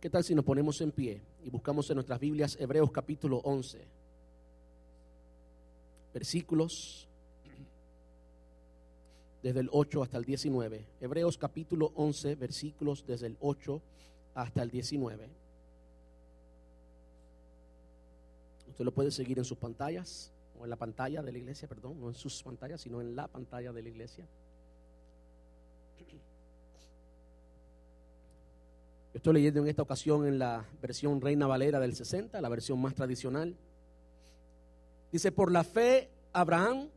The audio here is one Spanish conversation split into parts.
¿Qué tal si nos ponemos en pie y buscamos en nuestras Biblias Hebreos capítulo 11, versículos desde el 8 hasta el 19? Hebreos capítulo 11, versículos desde el 8 hasta el 19. Usted lo puede seguir en sus pantallas o en la pantalla de la iglesia, perdón, no en sus pantallas, sino en la pantalla de la iglesia. Estoy leyendo en esta ocasión en la versión Reina Valera del 60, la versión más tradicional. Dice, por la fe, Abraham,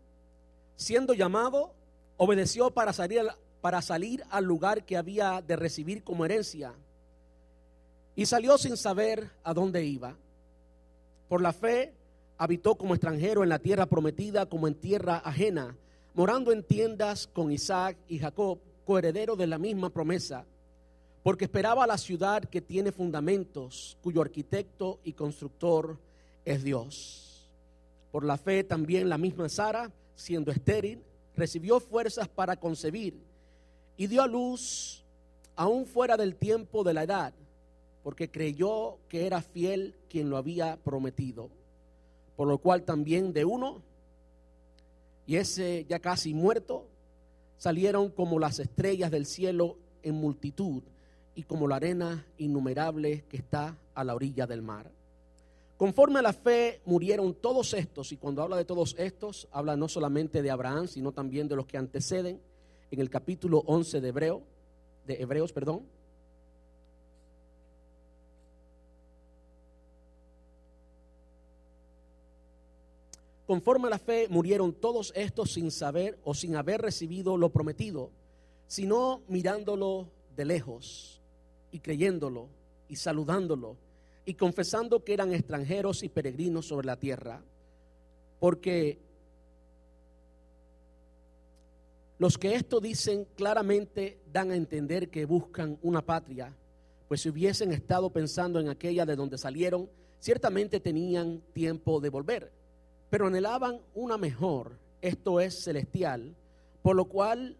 siendo llamado, obedeció para salir, para salir al lugar que había de recibir como herencia. Y salió sin saber a dónde iba. Por la fe, habitó como extranjero en la tierra prometida, como en tierra ajena, morando en tiendas con Isaac y Jacob, coheredero de la misma promesa porque esperaba la ciudad que tiene fundamentos, cuyo arquitecto y constructor es Dios. Por la fe también la misma Sara, siendo estéril, recibió fuerzas para concebir y dio a luz aún fuera del tiempo de la edad, porque creyó que era fiel quien lo había prometido. Por lo cual también de uno, y ese ya casi muerto, salieron como las estrellas del cielo en multitud y como la arena innumerable que está a la orilla del mar. Conforme a la fe murieron todos estos, y cuando habla de todos estos, habla no solamente de Abraham, sino también de los que anteceden en el capítulo 11 de Hebreo, de Hebreos, perdón. Conforme a la fe murieron todos estos sin saber o sin haber recibido lo prometido, sino mirándolo de lejos y creyéndolo y saludándolo y confesando que eran extranjeros y peregrinos sobre la tierra. Porque los que esto dicen claramente dan a entender que buscan una patria, pues si hubiesen estado pensando en aquella de donde salieron, ciertamente tenían tiempo de volver, pero anhelaban una mejor, esto es celestial, por lo cual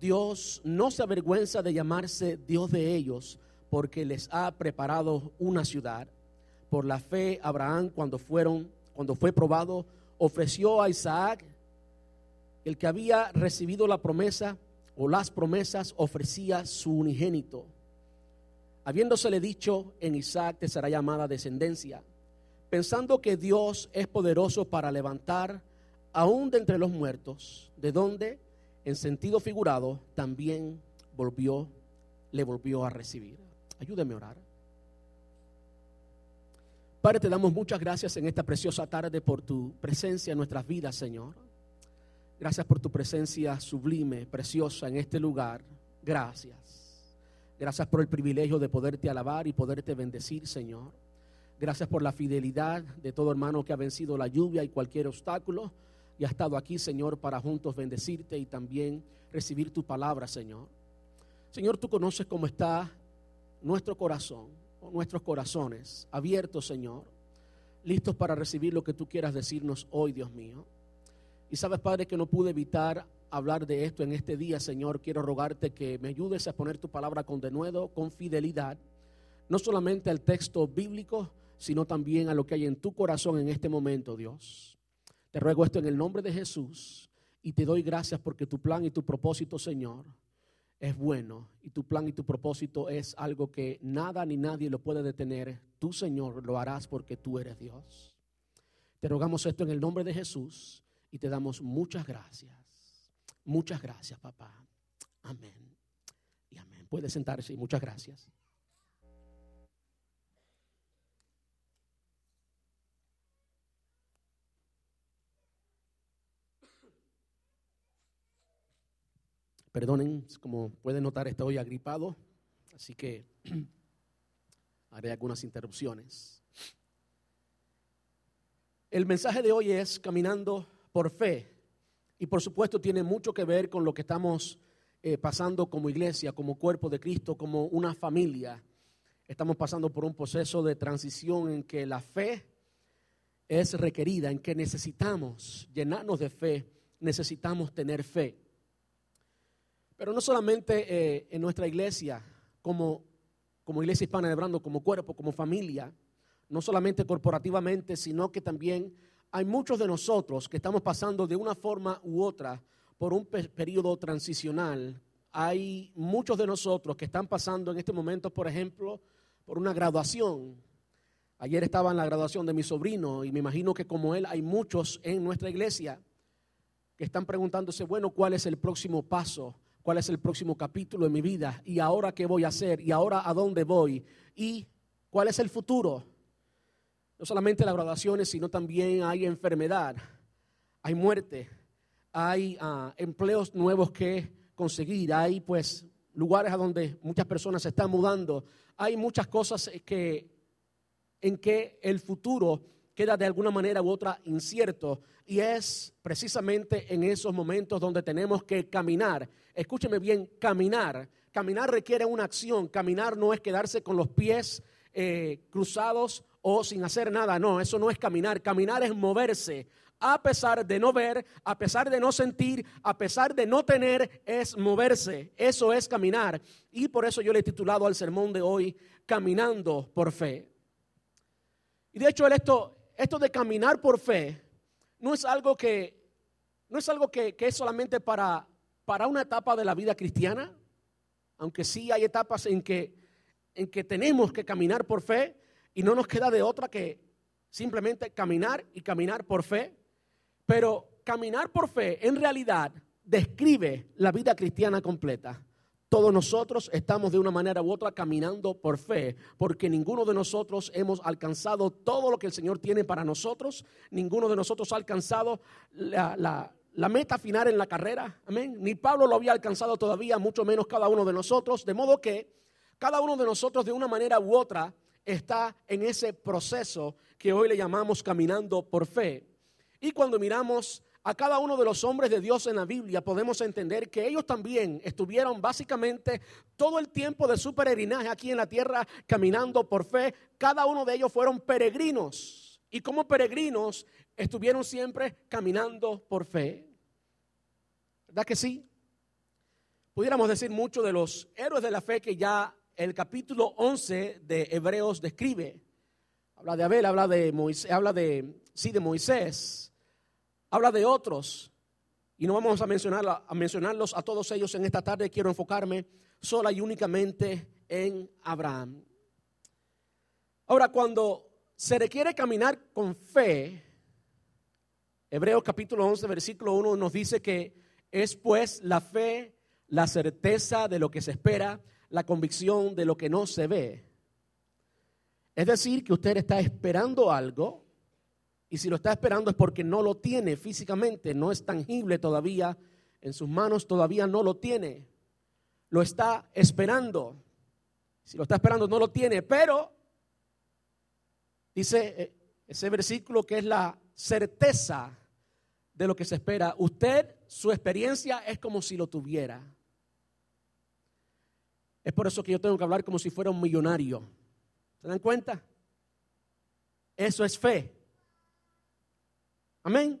Dios no se avergüenza de llamarse Dios de ellos, porque les ha preparado una ciudad. Por la fe, Abraham, cuando fueron, cuando fue probado, ofreció a Isaac, el que había recibido la promesa o las promesas, ofrecía su unigénito. Habiéndosele dicho, en Isaac te será llamada descendencia, pensando que Dios es poderoso para levantar aún de entre los muertos, de donde, en sentido figurado, también volvió, le volvió a recibir. Ayúdeme a orar. Padre, te damos muchas gracias en esta preciosa tarde por tu presencia en nuestras vidas, Señor. Gracias por tu presencia sublime, preciosa en este lugar. Gracias. Gracias por el privilegio de poderte alabar y poderte bendecir, Señor. Gracias por la fidelidad de todo hermano que ha vencido la lluvia y cualquier obstáculo y ha estado aquí, Señor, para juntos bendecirte y también recibir tu palabra, Señor. Señor, tú conoces cómo está nuestro corazón, nuestros corazones abiertos, Señor, listos para recibir lo que tú quieras decirnos hoy, Dios mío. Y sabes, Padre, que no pude evitar hablar de esto en este día, Señor. Quiero rogarte que me ayudes a poner tu palabra con denuedo, con fidelidad, no solamente al texto bíblico, sino también a lo que hay en tu corazón en este momento, Dios. Te ruego esto en el nombre de Jesús y te doy gracias porque tu plan y tu propósito, Señor, es bueno y tu plan y tu propósito es algo que nada ni nadie lo puede detener. Tú, Señor, lo harás porque tú eres Dios. Te rogamos esto en el nombre de Jesús y te damos muchas gracias. Muchas gracias, papá. Amén. Y amén. Puede sentarse y muchas gracias. Perdonen, como pueden notar, estoy agripado, así que haré algunas interrupciones. El mensaje de hoy es caminando por fe y por supuesto tiene mucho que ver con lo que estamos eh, pasando como iglesia, como cuerpo de Cristo, como una familia. Estamos pasando por un proceso de transición en que la fe es requerida, en que necesitamos llenarnos de fe, necesitamos tener fe. Pero no solamente eh, en nuestra iglesia, como como iglesia hispana de Brando, como cuerpo, como familia, no solamente corporativamente, sino que también hay muchos de nosotros que estamos pasando de una forma u otra por un periodo transicional. Hay muchos de nosotros que están pasando en este momento, por ejemplo, por una graduación. Ayer estaba en la graduación de mi sobrino y me imagino que como él hay muchos en nuestra iglesia que están preguntándose, bueno, ¿cuál es el próximo paso? ¿Cuál es el próximo capítulo de mi vida? ¿Y ahora qué voy a hacer? ¿Y ahora a dónde voy? ¿Y cuál es el futuro? No solamente las graduaciones, sino también hay enfermedad, hay muerte, hay ah, empleos nuevos que conseguir, hay pues lugares a donde muchas personas se están mudando, hay muchas cosas que en que el futuro queda de alguna manera u otra incierto y es precisamente en esos momentos donde tenemos que caminar. Escúcheme bien, caminar. Caminar requiere una acción. Caminar no es quedarse con los pies eh, cruzados o sin hacer nada. No, eso no es caminar. Caminar es moverse. A pesar de no ver, a pesar de no sentir, a pesar de no tener, es moverse. Eso es caminar. Y por eso yo le he titulado al sermón de hoy, Caminando por Fe. Y de hecho, esto, esto de caminar por fe no es algo que, no es, algo que, es solamente para, para una etapa de la vida cristiana, aunque sí hay etapas en que, en que tenemos que caminar por fe y no nos queda de otra que simplemente caminar y caminar por fe. Pero caminar por fe en realidad describe la vida cristiana completa. Todos nosotros estamos de una manera u otra caminando por fe, porque ninguno de nosotros hemos alcanzado todo lo que el Señor tiene para nosotros, ninguno de nosotros ha alcanzado la, meta final en la carrera, amén. Ni Pablo lo había alcanzado todavía, mucho menos cada uno de nosotros, de modo que cada uno de nosotros de una manera u otra está en ese proceso que hoy le llamamos caminando por fe. Y cuando miramos a cada uno de los hombres de Dios en la Biblia, podemos entender que ellos también estuvieron básicamente todo el tiempo de su peregrinaje aquí en la tierra caminando por fe. Cada uno de ellos fueron peregrinos y como peregrinos estuvieron siempre caminando por fe. ¿Verdad que sí? Pudiéramos decir mucho de los héroes de la fe que ya el capítulo 11 de Hebreos describe. Habla de Abel, habla de Moisés, habla de sí de Moisés, habla de otros. Y no vamos a, mencionar, a mencionarlos a todos ellos en esta tarde. Quiero enfocarme sola y únicamente en Abraham. Ahora, cuando se requiere caminar con fe, Hebreos capítulo 11, versículo 1 nos dice que es pues la fe, la certeza de lo que se espera, la convicción de lo que no se ve. Es decir, que usted está esperando algo y si lo está esperando es porque no lo tiene físicamente, no es tangible todavía, en sus manos todavía no lo tiene. Lo está esperando. Si lo está esperando no lo tiene, pero dice eh, ese versículo que es la certeza de lo que se espera. Usted, su experiencia es como si lo tuviera. Es por eso que yo tengo que hablar como si fuera un millonario. ¿Se dan cuenta? Eso es fe. Amén.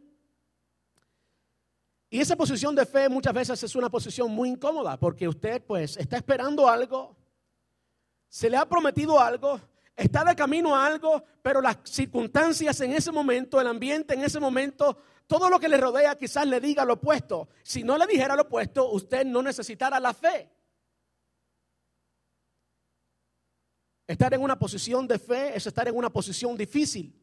Y esa posición de fe muchas veces es una posición muy incómoda porque usted pues está esperando algo, se le ha prometido algo, está de camino a algo, pero las circunstancias en ese momento, el ambiente en ese momento, todo lo que le rodea quizás le diga lo opuesto. Si no le dijera lo opuesto, usted no necesitara la fe. Estar en una posición de fe es estar en una posición difícil.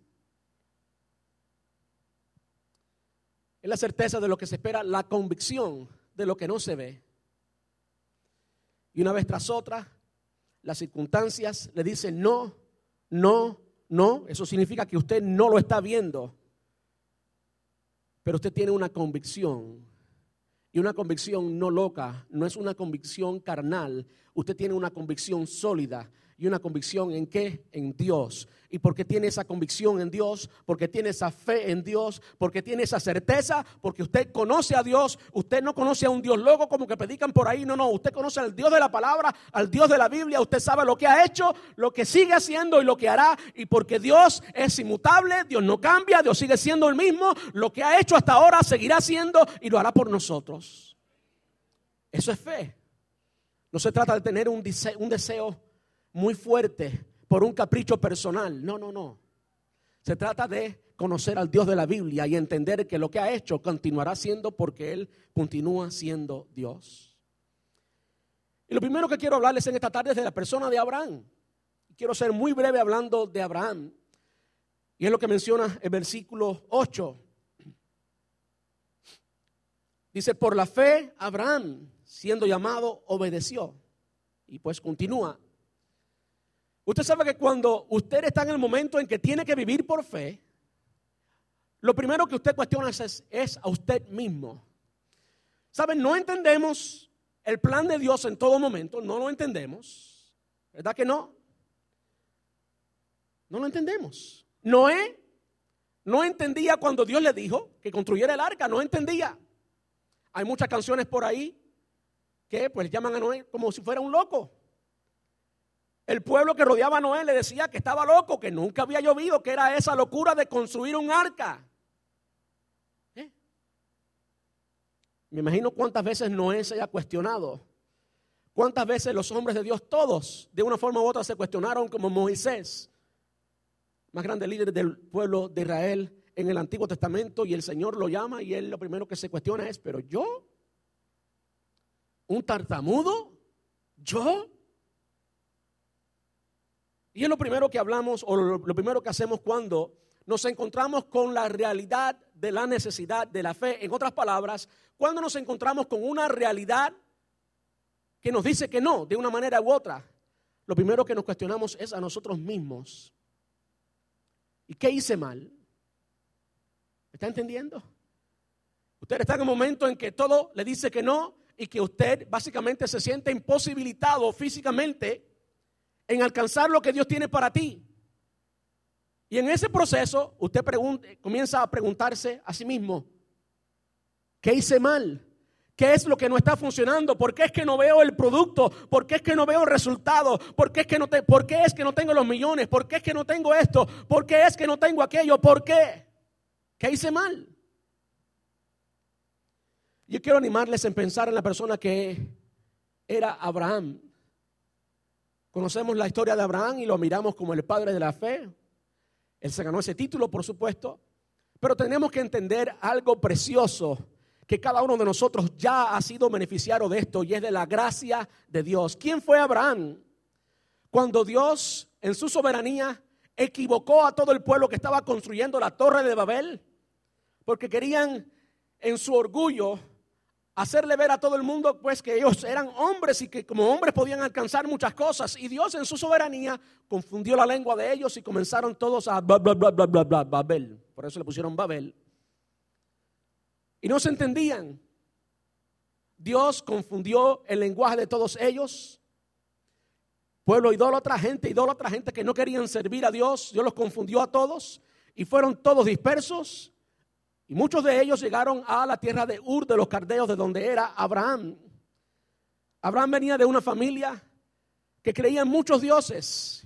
Es la certeza de lo que se espera, la convicción de lo que no se ve. Y una vez tras otra, las circunstancias le dicen no, no, no. Eso significa que usted no lo está viendo. Pero usted tiene una convicción. Y una convicción no loca, no es una convicción carnal. Usted tiene una convicción sólida y una convicción en qué? En Dios. ¿Y por qué tiene esa convicción en Dios? Porque tiene esa fe en Dios, porque tiene esa certeza, porque usted conoce a Dios, usted no conoce a un Dios loco como que predican por ahí, no, no, usted conoce al Dios de la palabra, al Dios de la Biblia, usted sabe lo que ha hecho, lo que sigue haciendo y lo que hará, y porque Dios es inmutable, Dios no cambia, Dios sigue siendo el mismo, lo que ha hecho hasta ahora seguirá haciendo y lo hará por nosotros. Eso es fe. No se trata de tener un deseo, un deseo muy fuerte por un capricho personal. No, no, no. Se trata de conocer al Dios de la Biblia y entender que lo que ha hecho continuará siendo porque Él continúa siendo Dios. Y lo primero que quiero hablarles en esta tarde es de la persona de Abraham. Quiero ser muy breve hablando de Abraham. Y es lo que menciona el versículo 8. Dice, por la fe Abraham, siendo llamado, obedeció. Y pues continúa. Usted sabe que cuando usted está en el momento en que tiene que vivir por fe, lo primero que usted cuestiona es, a usted mismo. ¿Saben? No entendemos el plan de Dios en todo momento, no lo entendemos. ¿Verdad que no? No lo entendemos. Noé no entendía cuando Dios le dijo que construyera el arca, no entendía. Hay muchas canciones por ahí que pues llaman a Noé como si fuera un loco. El pueblo que rodeaba a Noé le decía que estaba loco, que nunca había llovido, que era esa locura de construir un arca. ¿Eh? Me imagino cuántas veces Noé se haya cuestionado. Cuántas veces los hombres de Dios, todos, de una forma u otra, se cuestionaron como Moisés, más grande líder del pueblo de Israel en el Antiguo Testamento, y el Señor lo llama y él lo primero que se cuestiona es, pero yo, un tartamudo, yo. Y es lo primero que hablamos o lo, primero que hacemos cuando nos encontramos con la realidad de la necesidad de la fe. En otras palabras, cuando nos encontramos con una realidad que nos dice que no, de una manera u otra, lo primero que nos cuestionamos es a nosotros mismos. ¿Y qué hice mal? ¿Me está entendiendo? Usted está en un momento en que todo le dice que no y que usted básicamente se siente imposibilitado físicamente en alcanzar lo que Dios tiene para ti. Y en ese proceso usted comienza a preguntarse a sí mismo, ¿qué hice mal? ¿Qué es lo que no está funcionando? ¿Por qué es que no veo el producto? ¿Por qué es que no veo el resultado? ¿Por qué es que no, te, ¿por qué es que no tengo los millones? ¿Por qué es que no tengo esto? ¿Por qué es que no tengo aquello? ¿Por qué? ¿Qué hice mal? Yo quiero animarles en pensar en la persona que era Abraham. Conocemos la historia de Abraham y lo miramos como el padre de la fe. Él se ganó ese título, por supuesto. Pero tenemos que entender algo precioso que cada uno de nosotros ya ha sido beneficiario de esto y es de la gracia de Dios. ¿Quién fue Abraham? Cuando Dios en su soberanía equivocó a todo el pueblo que estaba construyendo la torre de Babel, porque querían en su orgullo hacerle ver a todo el mundo pues que ellos eran hombres y que como hombres podían alcanzar muchas cosas y Dios en su soberanía confundió la lengua de ellos y comenzaron todos a bla Babel, por eso le pusieron Babel. Y no se entendían. Dios confundió el lenguaje de todos ellos. Pueblo idólatra, gente idólatra, gente que no querían servir a Dios. Dios los confundió a todos y fueron todos dispersos. Y muchos de ellos llegaron a la tierra de Ur de los Cardeos, de donde era Abraham. Abraham venía de una familia que creía en muchos dioses,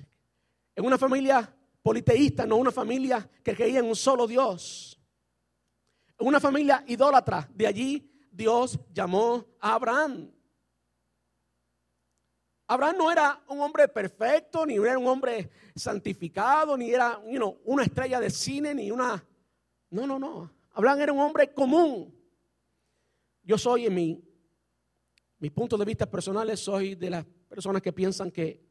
en una familia politeísta, no una familia que creía en un solo Dios una familia idólatra. De allí Dios llamó a Abraham. Abraham no era un hombre perfecto, ni era un hombre santificado, ni era una estrella de cine, ni una... No, no, no. Abraham era un hombre común. Yo soy en mi, mis puntos de vista personales, soy de las personas que piensan que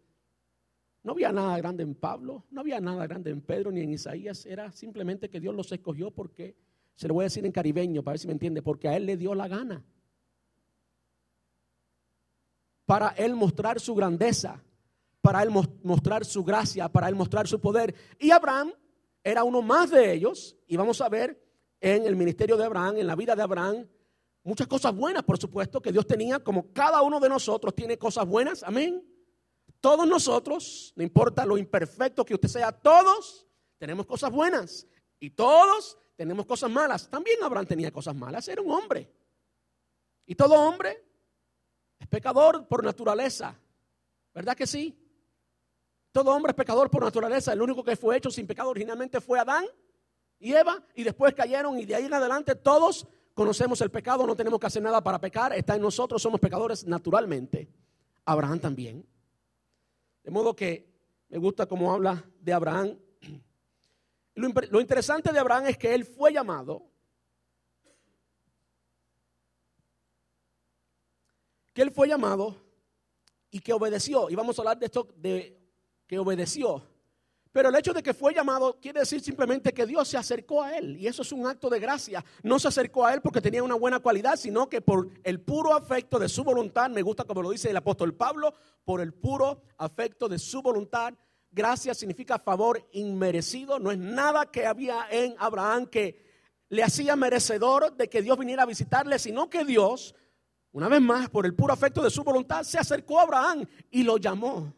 no había nada grande en Pablo, no había nada grande en Pedro ni en Isaías, era simplemente que Dios los escogió porque se lo voy a decir en caribeño para ver si me entiende, porque a él le dio la gana. Para él mostrar su grandeza, para él mostrar su gracia, para él mostrar su poder. Y Abraham era uno más de ellos, y vamos a ver en el ministerio de Abraham, en la vida de Abraham, muchas cosas buenas, por supuesto, que Dios tenía, como cada uno de nosotros tiene cosas buenas, amén. Todos nosotros, no importa lo imperfecto que usted sea, todos tenemos cosas buenas. Y todos tenemos cosas malas. También Abraham tenía cosas malas, era un hombre. Y todo hombre es pecador por naturaleza. ¿Verdad que sí? Todo hombre es pecador por naturaleza. El único que fue hecho sin pecado originalmente fue Adán y Eva. Y después cayeron y de ahí en adelante todos conocemos el pecado. No tenemos que hacer nada para pecar. Está en nosotros, somos pecadores naturalmente. Abraham también. De modo que me gusta cómo habla de Abraham. Lo, interesante de Abraham es que él fue llamado, que él fue llamado y que obedeció. Y vamos a hablar de esto de que obedeció. Pero el hecho de que fue llamado quiere decir simplemente que Dios se acercó a él. Y eso es un acto de gracia. No se acercó a él porque tenía una buena cualidad, sino que por el puro afecto de su voluntad, me gusta como lo dice el apóstol Pablo, por el puro afecto de su voluntad. Gracia significa favor inmerecido. No es nada que había en Abraham que le hacía merecedor de que Dios viniera a visitarle, sino que Dios, una vez más, por el puro afecto de su voluntad, se acercó a Abraham y lo llamó.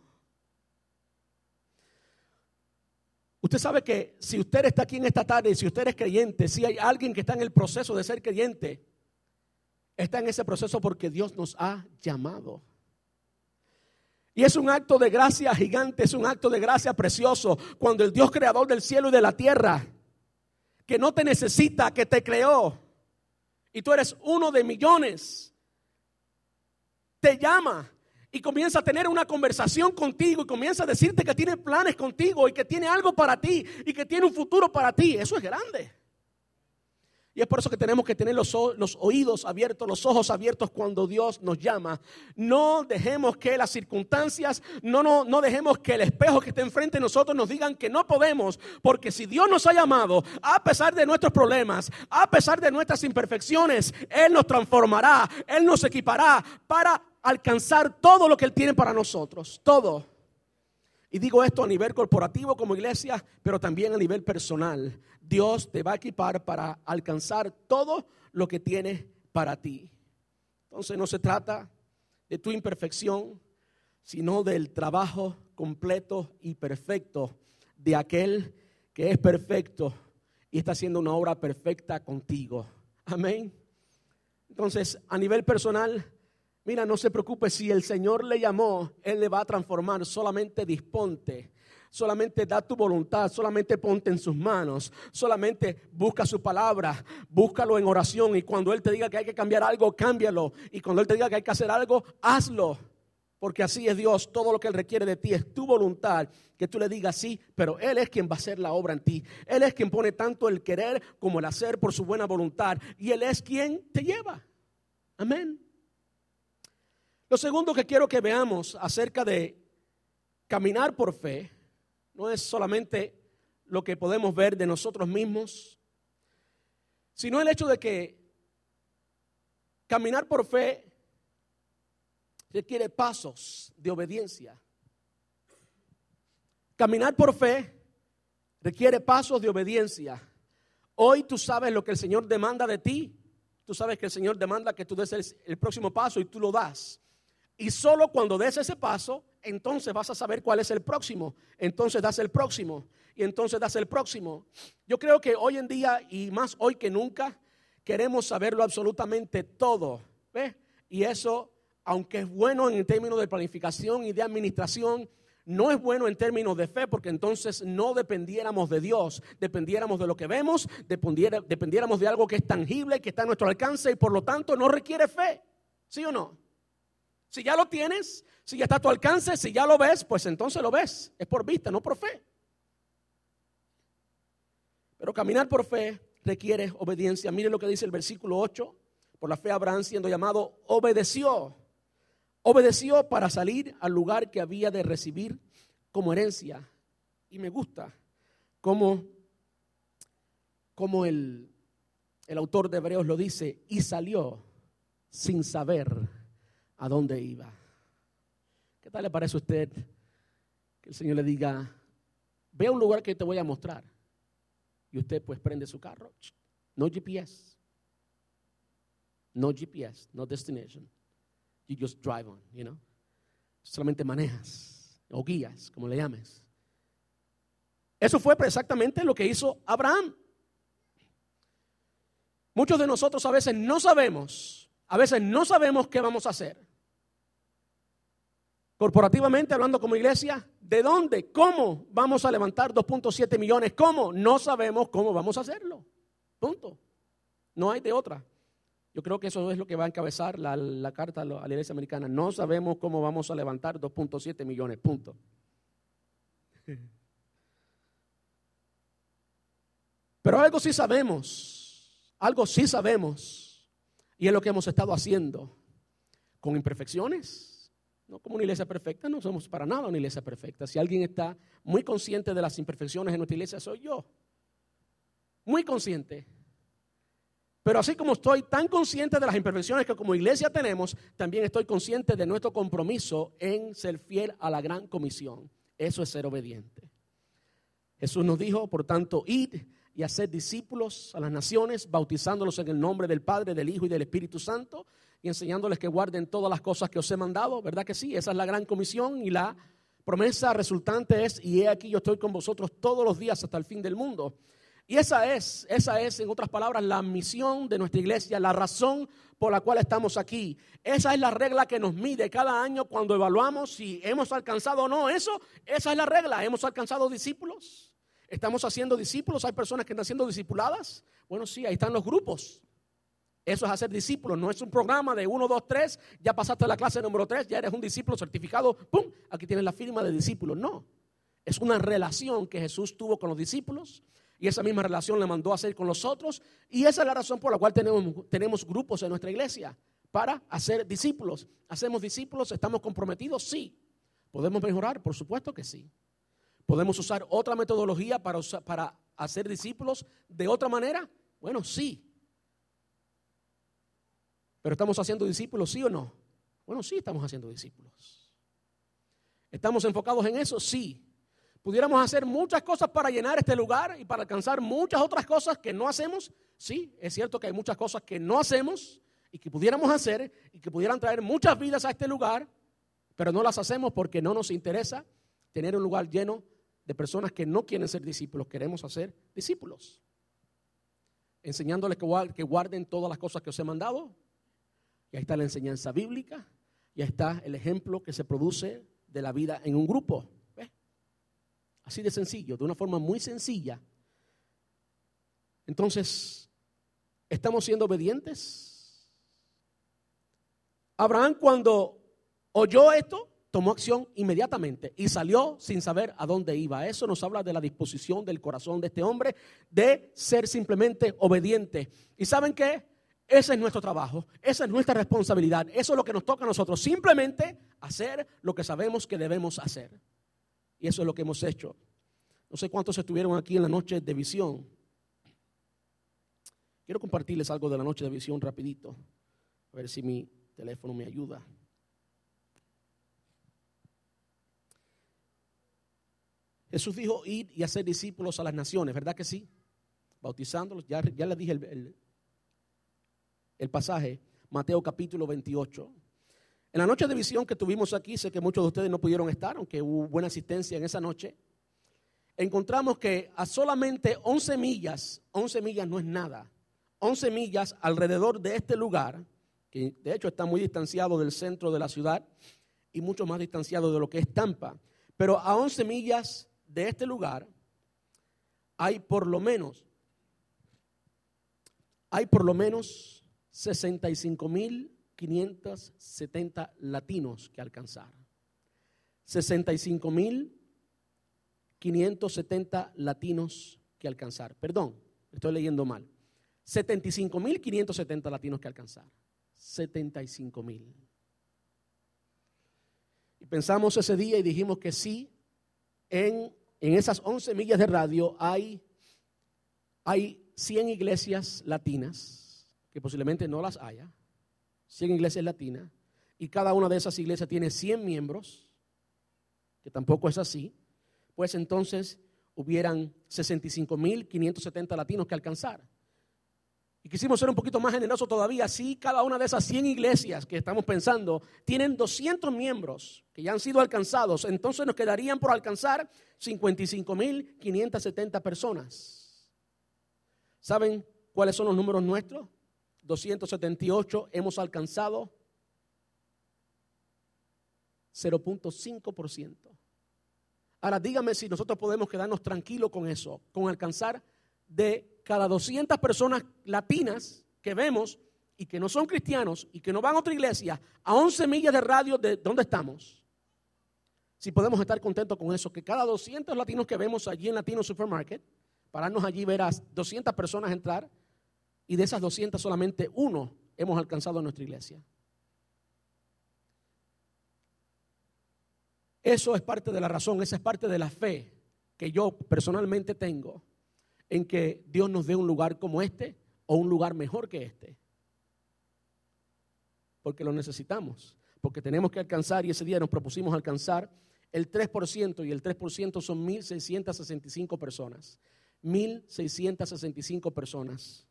Usted sabe que si usted está aquí en esta tarde si usted es creyente, si hay alguien que está en el proceso de ser creyente, está en ese proceso porque Dios nos ha llamado. Y es un acto de gracia gigante, es un acto de gracia precioso cuando el Dios creador del cielo y de la tierra, que no te necesita, que te creó, y tú eres uno de millones, te llama y comienza a tener una conversación contigo y comienza a decirte que tiene planes contigo y que tiene algo para ti y que tiene un futuro para ti. Eso es grande. Y es por eso que tenemos que tener los, los, oídos abiertos, los ojos abiertos cuando Dios nos llama. No dejemos que las circunstancias, no, no, no dejemos que el espejo que está enfrente de nosotros nos digan que no podemos. Porque si Dios nos ha llamado, a pesar de nuestros problemas, a pesar de nuestras imperfecciones, Él nos transformará, Él nos equipará para alcanzar todo lo que Él tiene para nosotros, todo. Y digo esto a nivel corporativo como iglesia, pero también a nivel personal. Dios te va a equipar para alcanzar todo lo que tiene para ti. Entonces no se trata de tu imperfección, sino del trabajo completo y perfecto de aquel que es perfecto y está haciendo una obra perfecta contigo. Amén. Entonces, a nivel personal, Mira, no se preocupe, si el Señor le llamó, Él le va a transformar. Solamente disponte, solamente da tu voluntad, solamente ponte en sus manos, solamente busca su palabra, búscalo en oración y cuando Él te diga que hay que cambiar algo, cámbialo. Y cuando Él te diga que hay que hacer algo, hazlo. Porque así es Dios, todo lo que Él requiere de ti es tu voluntad, que tú le digas sí, pero Él es quien va a hacer la obra en ti. Él es quien pone tanto el querer como el hacer por su buena voluntad. Y Él es quien te lleva. Amén. Lo segundo que quiero que veamos acerca de caminar por fe no es solamente lo que podemos ver de nosotros mismos, sino el hecho de que caminar por fe requiere pasos de obediencia. Caminar por fe requiere pasos de obediencia. Hoy tú sabes lo que el Señor demanda de ti. Tú sabes que el Señor demanda que tú des el, el próximo paso y tú lo das. Y solo cuando des ese paso, entonces vas a saber cuál es el próximo. Entonces das el próximo. Y entonces das el próximo. Yo creo que hoy en día, y más hoy que nunca, queremos saberlo absolutamente todo. ¿Ves? Y eso, aunque es bueno en términos de planificación y de administración, no es bueno en términos de fe porque entonces no dependiéramos de Dios, dependiéramos de lo que vemos, dependiéramos de algo que es tangible, que está a nuestro alcance y por lo tanto no requiere fe. ¿Sí o no? Si ya lo tienes, si ya está a tu alcance, si ya lo ves, pues entonces lo ves. Es por vista, no por fe. Pero caminar por fe requiere obediencia. Mire lo que dice el versículo 8. Por la fe Abraham siendo llamado, obedeció. Obedeció para salir al lugar que había de recibir como herencia. Y me gusta como el, el autor de Hebreos lo dice, y salió sin saber a dónde iba. ¿Qué tal le parece a usted que el Señor le diga, ve a un lugar que te voy a mostrar? Y usted pues prende su carro. No GPS. No GPS, no destination. You just drive on, you know. Solamente manejas o guías, como le llames. Eso fue exactamente lo que hizo Abraham. Muchos de nosotros a veces no sabemos, a veces no sabemos qué vamos a hacer corporativamente hablando como iglesia, ¿de dónde? ¿Cómo vamos a levantar 2.7 millones? ¿Cómo? No sabemos cómo vamos a hacerlo. Punto. No hay de otra. Yo creo que eso es lo que va a encabezar la, carta a la iglesia americana. No sabemos cómo vamos a levantar 2.7 millones. Punto. Pero algo sí sabemos, algo sí sabemos, y es lo que hemos estado haciendo, con imperfecciones. No como una iglesia perfecta, no somos para nada una iglesia perfecta. Si alguien está muy consciente de las imperfecciones en nuestra iglesia, soy yo. Muy consciente. Pero así como estoy tan consciente de las imperfecciones que como iglesia tenemos, también estoy consciente de nuestro compromiso en ser fiel a la gran comisión. Eso es ser obediente. Jesús nos dijo, por tanto, id y hacer discípulos a las naciones, bautizándolos en el nombre del Padre, del Hijo y del Espíritu Santo, y enseñándoles que guarden todas las cosas que os he mandado. ¿Verdad que sí? Esa es la gran comisión y la promesa resultante es, y he aquí yo estoy con vosotros todos los días hasta el fin del mundo. Y esa es, esa es, en otras palabras, la misión de nuestra iglesia, la razón por la cual estamos aquí. Esa es la regla que nos mide cada año cuando evaluamos si hemos alcanzado o no eso. Esa es la regla. ¿Hemos alcanzado discípulos? ¿Estamos haciendo discípulos? ¿Hay personas que están siendo discipuladas? Bueno, sí, ahí están los grupos. Eso es hacer discípulos, no es un programa de 1, 2, 3, ya pasaste la clase número 3, ya eres un discípulo certificado, ¡pum! Aquí tienes la firma de discípulo. No, es una relación que Jesús tuvo con los discípulos y esa misma relación le mandó a hacer con los otros. Y esa es la razón por la cual tenemos, tenemos grupos en nuestra iglesia, para hacer discípulos. ¿Hacemos discípulos? ¿Estamos comprometidos? Sí. ¿Podemos mejorar? Por supuesto que sí. ¿Podemos usar otra metodología para, para hacer discípulos de otra manera? Bueno, sí. Pero ¿estamos haciendo discípulos, sí o no? Bueno, sí estamos haciendo discípulos. ¿Estamos enfocados en eso? Sí. ¿Pudiéramos hacer muchas cosas para llenar este lugar y para alcanzar muchas otras cosas que no hacemos? Sí, es cierto que hay muchas cosas que no hacemos y que pudiéramos hacer y que pudieran traer muchas vidas a este lugar, pero no las hacemos porque no nos interesa tener un lugar lleno de personas que no quieren ser discípulos, queremos hacer discípulos. Enseñándoles que guarden todas las cosas que os he mandado. Y ahí está la enseñanza bíblica. Y ahí está el ejemplo que se produce de la vida en un grupo. Así de sencillo, de una forma muy sencilla. Entonces, ¿estamos siendo obedientes? Abraham cuando oyó esto, tomó acción inmediatamente y salió sin saber a dónde iba. Eso nos habla de la disposición del corazón de este hombre de ser simplemente obediente. ¿Y saben qué? Ese es nuestro trabajo, esa es nuestra responsabilidad, eso es lo que nos toca a nosotros, simplemente hacer lo que sabemos que debemos hacer. Y eso es lo que hemos hecho. No sé cuántos estuvieron aquí en la noche de visión. Quiero compartirles algo de la noche de visión rapidito. A ver si mi teléfono me ayuda. Jesús dijo ir y hacer discípulos a las naciones, ¿verdad que sí? Bautizándolos, ya, ya les dije el, el pasaje, Mateo capítulo 28. En la noche de visión que tuvimos aquí, sé que muchos de ustedes no pudieron estar, aunque hubo buena asistencia en esa noche. Encontramos que a solamente 11 millas, 11 millas no es nada, 11 millas alrededor de este lugar, que de hecho está muy distanciado del centro de la ciudad y mucho más distanciado de lo que es Tampa, pero a 11 millas de este lugar hay por lo menos, hay por lo menos 65 mil 570 latinos que alcanzar. 65 mil 570 latinos que alcanzar. Perdón, estoy leyendo mal. 75 mil 570 latinos que alcanzar. 75 mil. Y pensamos ese día y dijimos que sí, en, en esas 11 millas de radio hay, hay 100 iglesias latinas, que posiblemente no las haya, 100 iglesias latinas, y cada una de esas iglesias tiene 100 miembros, que tampoco es así, pues entonces hubieran 65.570 latinos que alcanzar. Y quisimos ser un poquito más generosos todavía. Si cada una de esas 100 iglesias que estamos pensando tienen 200 miembros que ya han sido alcanzados, entonces nos quedarían por alcanzar 55.570 personas. ¿Saben cuáles son los números nuestros? 278 hemos alcanzado 0.5%. Ahora dígame si nosotros podemos quedarnos tranquilos con eso, con alcanzar de cada 200 personas latinas que vemos y que no son cristianos y que no van a otra iglesia, a 11 millas de radio de donde estamos. si podemos estar contentos con eso, que cada 200 latinos que vemos allí en Latino Supermarket, pararnos allí ver a 200 personas entrar y de esas 200 solamente uno hemos alcanzado en nuestra iglesia. Eso es parte de la razón, esa es parte de la fe que yo personalmente tengo en que Dios nos dé un lugar como este o un lugar mejor que este. Porque lo necesitamos, porque tenemos que alcanzar y ese día nos propusimos alcanzar el 3% y el 3% son 1.665 personas. 1.665 personas.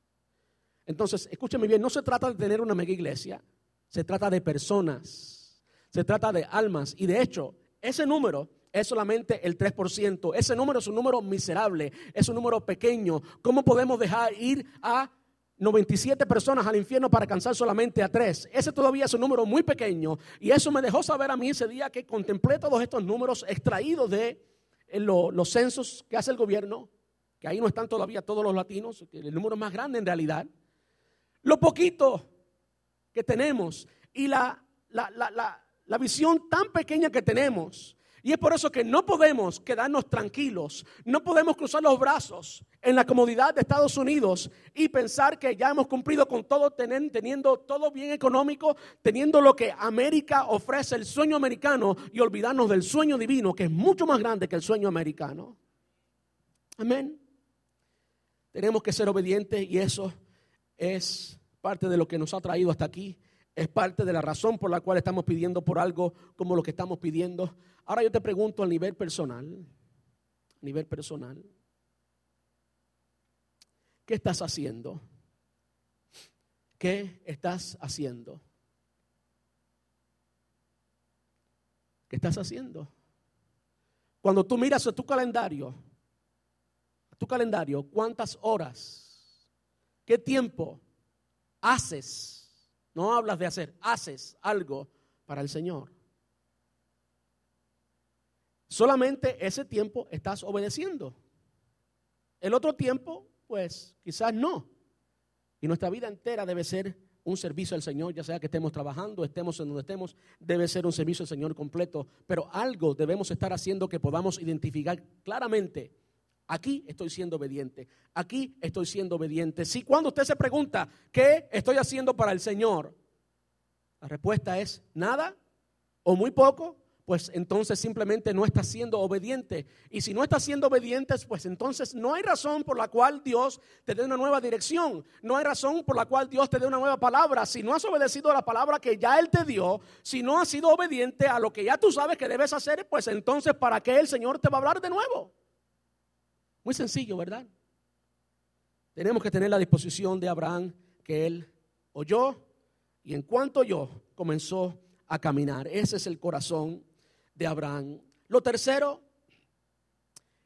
Entonces, escúcheme bien, no se trata de tener una mega iglesia, se trata de personas, se trata de almas y de hecho, ese número es solamente el 3%. Ese número es un número miserable, es un número pequeño. ¿Cómo podemos dejar ir a 97 personas al infierno para alcanzar solamente a 3? Ese todavía es un número muy pequeño. Y eso me dejó saber a mí ese día que contemplé todos estos números extraídos de eh, los censos que hace el gobierno, que ahí no están todavía todos los latinos, el número más grande en realidad. Lo poquito que tenemos y la, la, la la visión tan pequeña que tenemos. Y es por eso que no podemos quedarnos tranquilos, no podemos cruzar los brazos en la comodidad de Estados Unidos y pensar que ya hemos cumplido con todo, teniendo todo bien económico, teniendo lo que América ofrece, el sueño americano, y olvidarnos del sueño divino, que es mucho más grande que el sueño americano. Amén. Tenemos que ser obedientes y eso es parte de lo que nos ha traído hasta aquí es parte de la razón por la cual estamos pidiendo por algo como lo que estamos pidiendo. Ahora yo te pregunto a nivel personal, a nivel personal, ¿qué estás haciendo? ¿Qué estás haciendo? ¿Qué estás haciendo? Cuando tú miras a tu calendario, tu calendario, ¿cuántas horas? ¿Qué tiempo haces? No hablas de hacer, haces algo para el Señor. Solamente ese tiempo estás obedeciendo. El otro tiempo, pues quizás no. Y nuestra vida entera debe ser un servicio al Señor, ya sea que estemos trabajando, estemos en donde estemos, debe ser un servicio al Señor completo. Pero algo debemos estar haciendo que podamos identificar claramente Aquí estoy siendo obediente. Aquí estoy siendo obediente. Si cuando usted se pregunta, ¿qué estoy haciendo para el Señor? La respuesta es nada o muy poco, pues entonces simplemente no está siendo obediente. Y si no está siendo obediente, pues entonces no hay razón por la cual Dios te dé una nueva dirección. No hay razón por la cual Dios te dé una nueva palabra. Si no has obedecido a la palabra que ya Él te dio, si no has sido obediente a lo que ya tú sabes que debes hacer, pues entonces ¿para qué el Señor te va a hablar de nuevo? Muy sencillo, ¿verdad? Tenemos que tener la disposición de Abraham que él oyó y en cuanto oyó comenzó a caminar. Ese es el corazón de Abraham. Lo tercero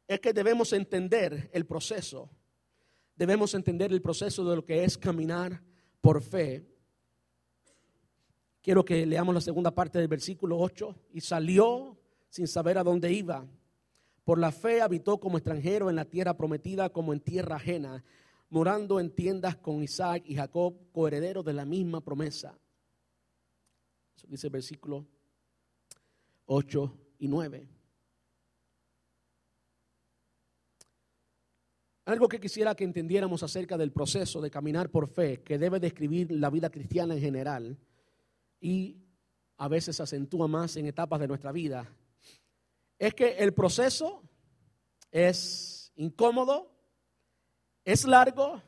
es que debemos entender el proceso. Debemos entender el proceso de lo que es caminar por fe. Quiero que leamos la segunda parte del versículo 8. Y salió sin saber a dónde iba por la fe habitó como extranjero en la tierra prometida como en tierra ajena, morando en tiendas con Isaac y Jacob, coherederos de la misma promesa. Eso dice el versículo 8 y 9. Algo que quisiera que entendiéramos acerca del proceso de caminar por fe, que debe describir la vida cristiana en general y a veces acentúa más en etapas de nuestra vida, es que el proceso es incómodo, es largo,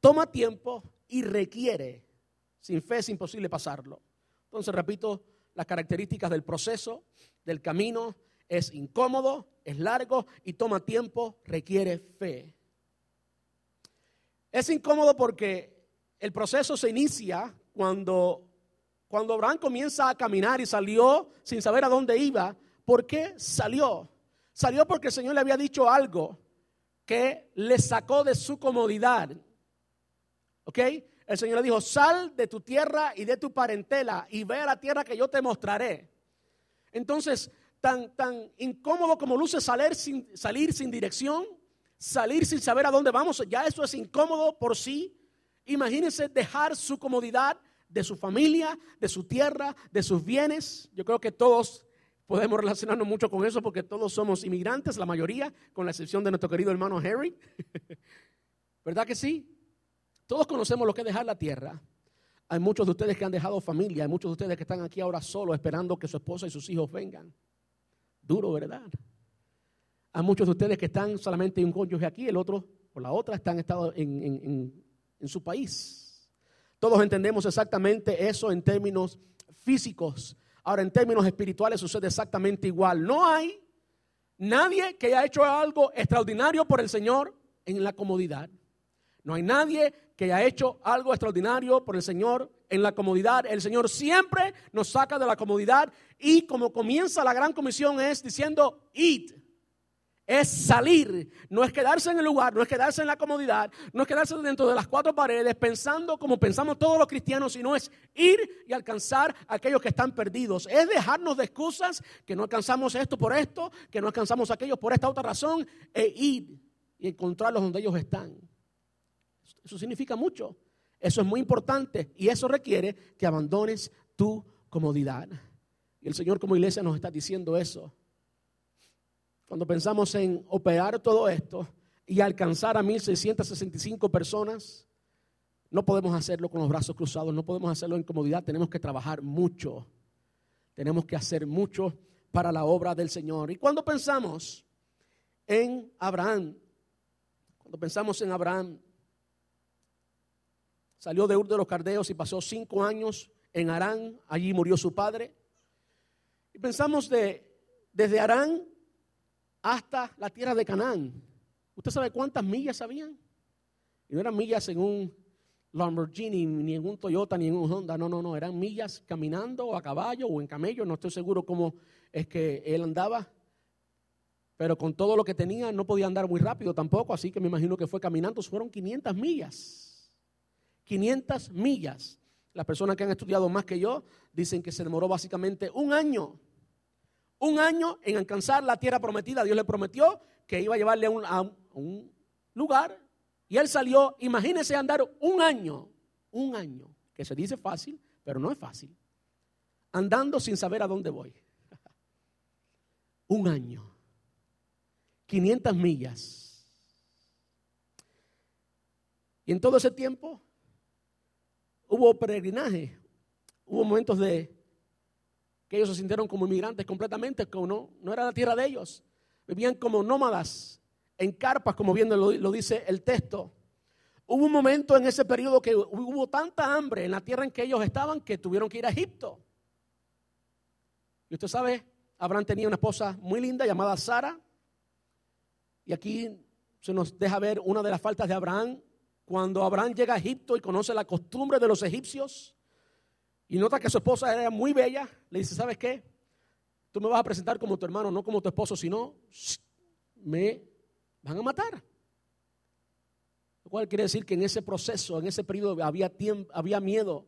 toma tiempo y requiere. Sin fe es imposible pasarlo. Entonces, repito, las características del proceso, del camino, es incómodo, es largo y toma tiempo, requiere fe. Es incómodo porque el proceso se inicia cuando, cuando Abraham comienza a caminar y salió sin saber a dónde iba ¿Por qué salió? Salió porque el Señor le había dicho algo que le sacó de su comodidad. ¿Ok? El Señor le dijo, sal de tu tierra y de tu parentela y ve a la tierra que yo te mostraré. Entonces, tan, tan incómodo como luce salir sin, salir sin dirección, salir sin saber a dónde vamos, ya eso es incómodo por sí. Imagínense dejar su comodidad de su familia, de su tierra, de sus bienes. Yo creo que todos podemos relacionarnos mucho con eso porque todos somos inmigrantes, la mayoría, con la excepción de nuestro querido hermano Harry. ¿Verdad que sí? Todos conocemos lo que es dejar la tierra. Hay muchos de ustedes que han dejado familia, hay muchos de ustedes que están aquí ahora solos esperando que su esposa y sus hijos vengan. Duro, ¿verdad? Hay muchos de ustedes que están solamente un cónyuge aquí, el otro o la otra están estado en, en su país. Todos entendemos exactamente eso en términos físicos. Ahora, en términos espirituales sucede exactamente igual. No hay nadie que haya hecho algo extraordinario por el Señor en la comodidad. No hay nadie que haya hecho algo extraordinario por el Señor en la comodidad. El Señor siempre nos saca de la comodidad y como comienza la gran comisión es diciendo, id es salir, no es quedarse en el lugar, no es quedarse en la comodidad, no es quedarse dentro de las cuatro paredes pensando como pensamos todos los cristianos, sino es ir y alcanzar a aquellos que están perdidos. Es dejarnos de excusas que no alcanzamos esto por esto, que no alcanzamos aquello por esta otra razón, e ir y encontrarlos donde ellos están. Eso significa mucho. Eso es muy importante y eso requiere que abandones tu comodidad. Y el Señor como iglesia nos está diciendo eso. Cuando pensamos en operar todo esto y alcanzar a 1.665 personas, no podemos hacerlo con los brazos cruzados, no podemos hacerlo en comodidad, tenemos que trabajar mucho, tenemos que hacer mucho para la obra del Señor. Y cuando pensamos en Abraham, cuando pensamos en Abraham, salió de Ur de los Cardeos y pasó cinco años en Arán, allí murió su padre. Y pensamos de, desde Arán hasta la tierra de Canaán. ¿Usted sabe cuántas millas habían? Y no eran millas en un Lamborghini, ni en un Toyota, ni en un Honda. No, no, no. Eran millas caminando a caballo o en camello. No estoy seguro cómo es que él andaba. Pero con todo lo que tenía no podía andar muy rápido tampoco. Así que me imagino que fue caminando. Fueron 500 millas. 500 millas. Las personas que han estudiado más que yo dicen que se demoró básicamente un año un año en alcanzar la tierra prometida. Dios le prometió que iba a llevarle a un, lugar y él salió, imagínese andar un año, un año, que se dice fácil, pero no es fácil, andando sin saber a dónde voy. un año, 500 millas. Y en todo ese tiempo hubo peregrinaje, hubo momentos de que ellos se sintieron como inmigrantes completamente, como no, no era la tierra de ellos. Vivían como nómadas, en carpas, como bien lo, lo dice el texto. Hubo un momento en ese periodo que hubo tanta hambre en la tierra en que ellos estaban que tuvieron que ir a Egipto. Y usted sabe, Abraham tenía una esposa muy linda llamada Sara. Y aquí se nos deja ver una de las faltas de Abraham. Cuando Abraham llega a Egipto y conoce la costumbre de los egipcios, y nota que su esposa era muy bella. Le dice, ¿sabes qué? Tú me vas a presentar como tu hermano, no como tu esposo, sino me van a matar. Lo cual quiere decir que en ese proceso, en ese periodo había, tiempo, había miedo.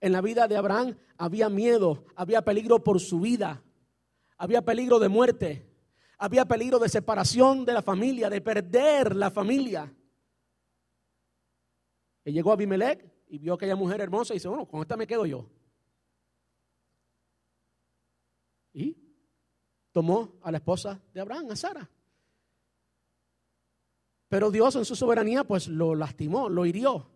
En la vida de Abraham había miedo, había peligro por su vida, había peligro de muerte, había peligro de separación de la familia, de perder la familia. Y llegó Abimelech y vio aquella mujer hermosa y dice, bueno, con esta me quedo yo. Y tomó a la esposa de Abraham, a Sara. Pero Dios en su soberanía pues lo lastimó, lo hirió,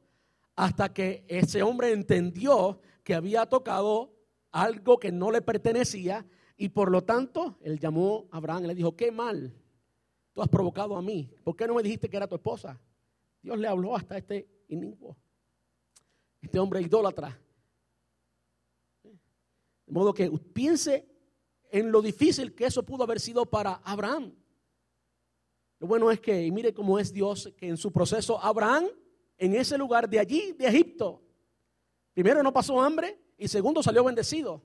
hasta que ese hombre entendió que había tocado algo que no le pertenecía y por lo tanto él llamó a Abraham y le dijo, qué mal, tú has provocado a mí, ¿por qué no me dijiste que era tu esposa? Dios le habló hasta este inicuo este hombre idólatra. De modo que piense en lo difícil que eso pudo haber sido para Abraham. Lo bueno es que, y mire cómo es Dios, que en su proceso Abraham, en ese lugar de allí, de Egipto, primero no pasó hambre y segundo salió bendecido.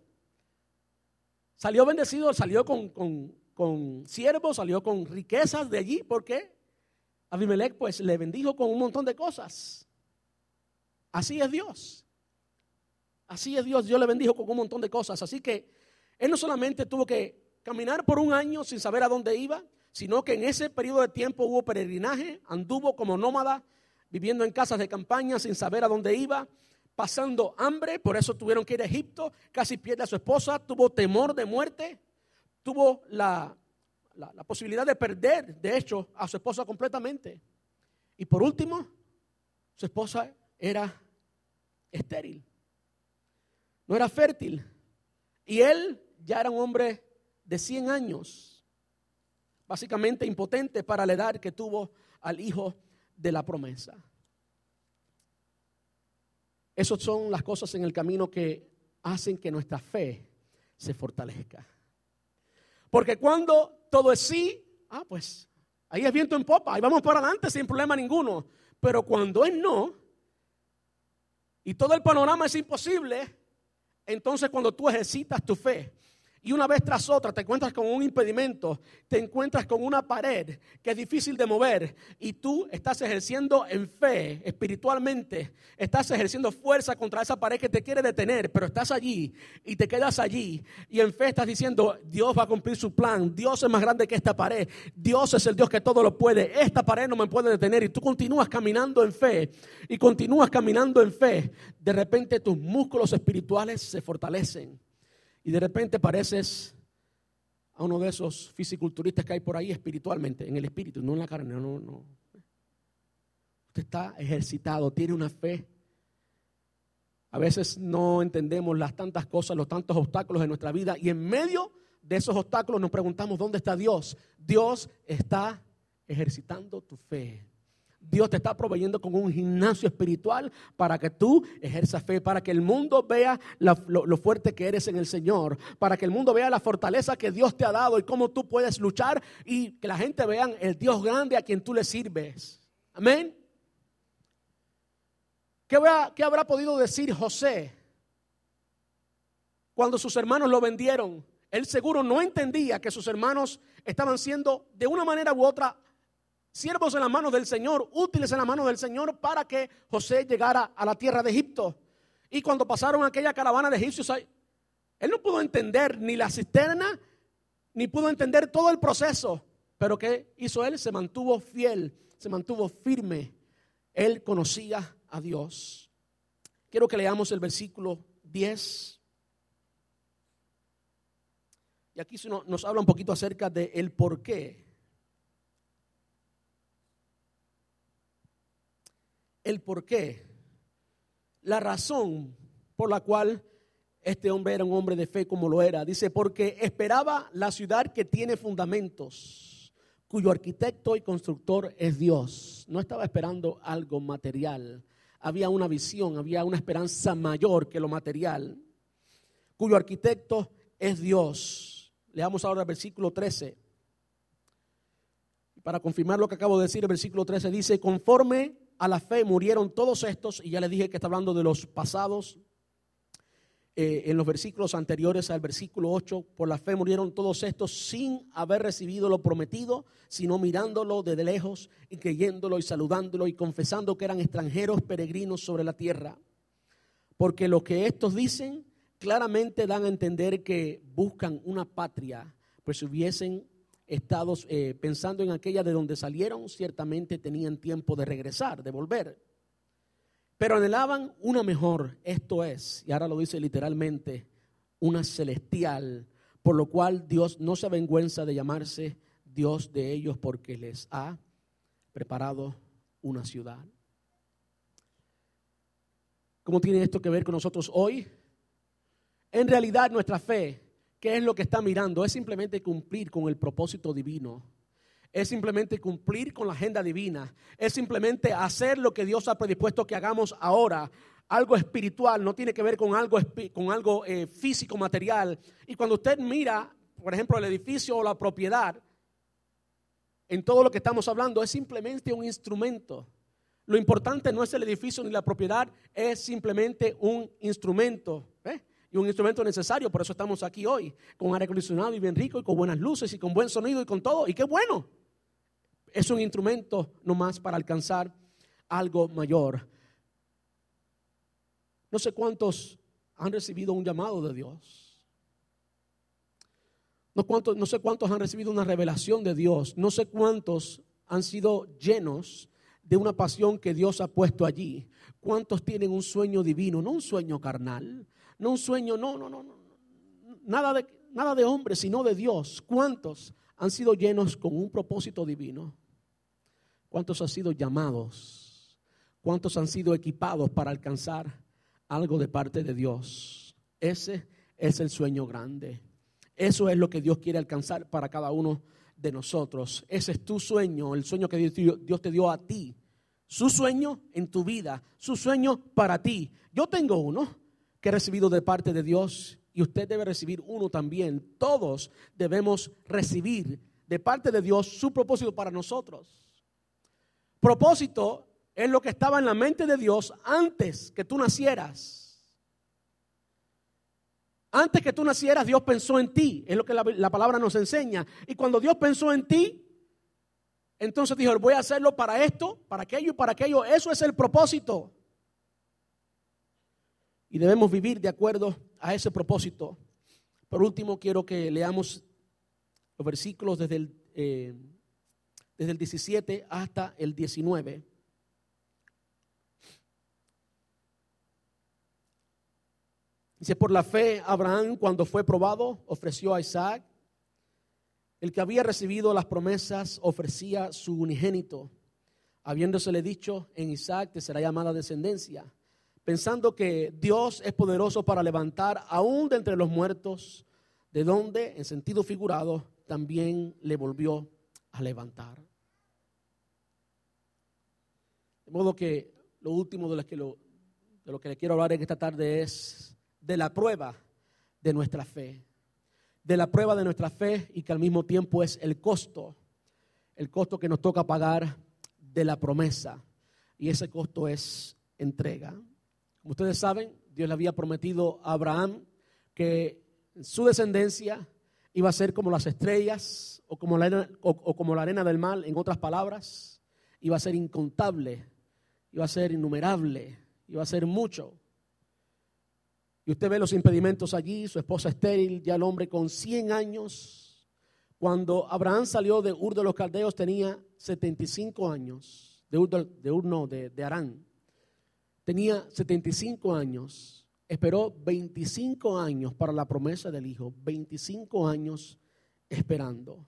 Salió bendecido, salió con, con siervos, salió con riquezas de allí, porque Abimelech pues le bendijo con un montón de cosas. Así es Dios. Así es Dios. Dios le bendijo con un montón de cosas. Así que él no solamente tuvo que caminar por un año sin saber a dónde iba, sino que en ese periodo de tiempo hubo peregrinaje, anduvo como nómada, viviendo en casas de campaña sin saber a dónde iba, pasando hambre, por eso tuvieron que ir a Egipto, casi pierde a su esposa, tuvo temor de muerte, tuvo la, la, posibilidad de perder, de hecho, a su esposa completamente. Y por último, su esposa era estéril, no era fértil. Y él ya era un hombre de 100 años, básicamente impotente para la edad que tuvo al hijo de la promesa. Esas son las cosas en el camino que hacen que nuestra fe se fortalezca. Porque cuando todo es sí, ah, pues ahí es viento en popa, ahí vamos para adelante sin problema ninguno. Pero cuando es no, y todo el panorama es imposible, entonces cuando tú ejercitas tu fe, y una vez tras otra te encuentras con un impedimento, te encuentras con una pared que es difícil de mover y tú estás ejerciendo en fe espiritualmente, estás ejerciendo fuerza contra esa pared que te quiere detener, pero estás allí y te quedas allí y en fe estás diciendo, Dios va a cumplir su plan, Dios es más grande que esta pared, Dios es el Dios que todo lo puede, esta pared no me puede detener y tú continúas caminando en fe y continúas caminando en fe, de repente tus músculos espirituales se fortalecen y de repente pareces a uno de esos fisiculturistas que hay por ahí espiritualmente, en el espíritu, no en la carne, no, no. Usted está ejercitado, tiene una fe. A veces no entendemos las tantas cosas, los tantos obstáculos de nuestra vida y en medio de esos obstáculos nos preguntamos, ¿dónde está Dios? Dios está ejercitando tu fe. Dios te está proveyendo con un gimnasio espiritual para que tú ejerzas fe, para que el mundo vea lo, fuerte que eres en el Señor, para que el mundo vea la fortaleza que Dios te ha dado y cómo tú puedes luchar y que la gente vea el Dios grande a quien tú le sirves. Amén. ¿Qué, ¿Qué habrá podido decir José cuando sus hermanos lo vendieron? Él seguro no entendía que sus hermanos estaban siendo de una manera u otra siervos en las manos del Señor, útiles en la mano del Señor para que José llegara a la tierra de Egipto. Y cuando pasaron aquella caravana de egipcios, él no pudo entender ni la cisterna, ni pudo entender todo el proceso. Pero ¿qué hizo él? Se mantuvo fiel, se mantuvo firme. Él conocía a Dios. Quiero que leamos el versículo 10. Y aquí nos habla un poquito acerca de el por qué el por qué, la razón por la cual este hombre era un hombre de fe como lo era. Dice, porque esperaba la ciudad que tiene fundamentos, cuyo arquitecto y constructor es Dios. No estaba esperando algo material. Había una visión, había una esperanza mayor que lo material, cuyo arquitecto es Dios. Leamos ahora el versículo 13. Para confirmar lo que acabo de decir, el versículo 13 dice, conforme a la fe murieron todos estos, y ya les dije que está hablando de los pasados, eh, en los versículos anteriores al versículo 8, por la fe murieron todos estos sin haber recibido lo prometido, sino mirándolo desde lejos y creyéndolo y saludándolo y confesando que eran extranjeros peregrinos sobre la tierra. Porque lo que estos dicen claramente dan a entender que buscan una patria, pues si hubiesen estados eh, pensando en aquella de donde salieron, ciertamente tenían tiempo de regresar, de volver. Pero anhelaban una mejor, esto es, y ahora lo dice literalmente, una celestial, por lo cual Dios no se avergüenza de llamarse Dios de ellos porque les ha preparado una ciudad. ¿Cómo tiene esto que ver con nosotros hoy? En realidad nuestra fe ¿Qué es lo que está mirando? Es simplemente cumplir con el propósito divino. Es simplemente cumplir con la agenda divina. Es simplemente hacer lo que Dios ha predispuesto que hagamos ahora. Algo espiritual, no tiene que ver con algo, con algo eh, físico, material. Y cuando usted mira, por ejemplo, el edificio o la propiedad, en todo lo que estamos hablando, es simplemente un instrumento. Lo importante no es el edificio ni la propiedad, es simplemente un instrumento y un instrumento necesario. Por eso estamos aquí hoy, con aire acondicionado y bien rico, y con buenas luces, y con buen sonido, y con todo. Y qué bueno. Es un instrumento nomás para alcanzar algo mayor. No sé cuántos han recibido un llamado de Dios. No, cuántos, no sé cuántos han recibido una revelación de Dios. No sé cuántos han sido llenos de una pasión que Dios ha puesto allí. ¿Cuántos tienen un sueño divino, no un sueño carnal, no un sueño, no, no, no, no. Nada de, nada de hombre, sino de Dios. ¿Cuántos han sido llenos con un propósito divino? ¿Cuántos han sido llamados? ¿Cuántos han sido equipados para alcanzar algo de parte de Dios? Ese es el sueño grande. Eso es lo que Dios quiere alcanzar para cada uno de nosotros. Ese es tu sueño, el sueño que Dios, te dio a ti. Su sueño en tu vida, su sueño para ti. Yo tengo uno que he recibido de parte de Dios y usted debe recibir uno también. Todos debemos recibir de parte de Dios su propósito para nosotros. Propósito es lo que estaba en la mente de Dios antes que tú nacieras. Antes que tú nacieras, Dios pensó en ti. Es lo que la, palabra nos enseña. Y cuando Dios pensó en ti, entonces dijo, voy a hacerlo para esto, para aquello y para aquello. Eso es el propósito. Y debemos vivir de acuerdo a ese propósito. Por último, quiero que leamos los versículos desde el, eh, desde el 17 hasta el 19. Dice, por la fe, Abraham, cuando fue probado, ofreció a Isaac. El que había recibido las promesas ofrecía su unigénito, habiéndosele dicho, en Isaac te será llamada descendencia, pensando que Dios es poderoso para levantar aún de entre los muertos, de donde, en sentido figurado, también le volvió a levantar. De modo que lo último de lo que, de lo que le quiero hablar en esta tarde es de la prueba de nuestra fe. De la prueba de nuestra fe y que al mismo tiempo es el costo, el costo que nos toca pagar de la promesa. Y ese costo es entrega. Como ustedes saben, Dios le había prometido a Abraham que su descendencia iba a ser como las estrellas o como la arena, del mar, en otras palabras, iba a ser incontable, iba a ser innumerable, iba a ser mucho. Y usted ve los impedimentos allí, su esposa estéril, ya el hombre con 100 años. Cuando Abraham salió de Ur de los Caldeos tenía 75 años, de Ur, de, Ur de, de Arán. Tenía 75 años, esperó 25 años para la promesa del hijo, 25 años esperando.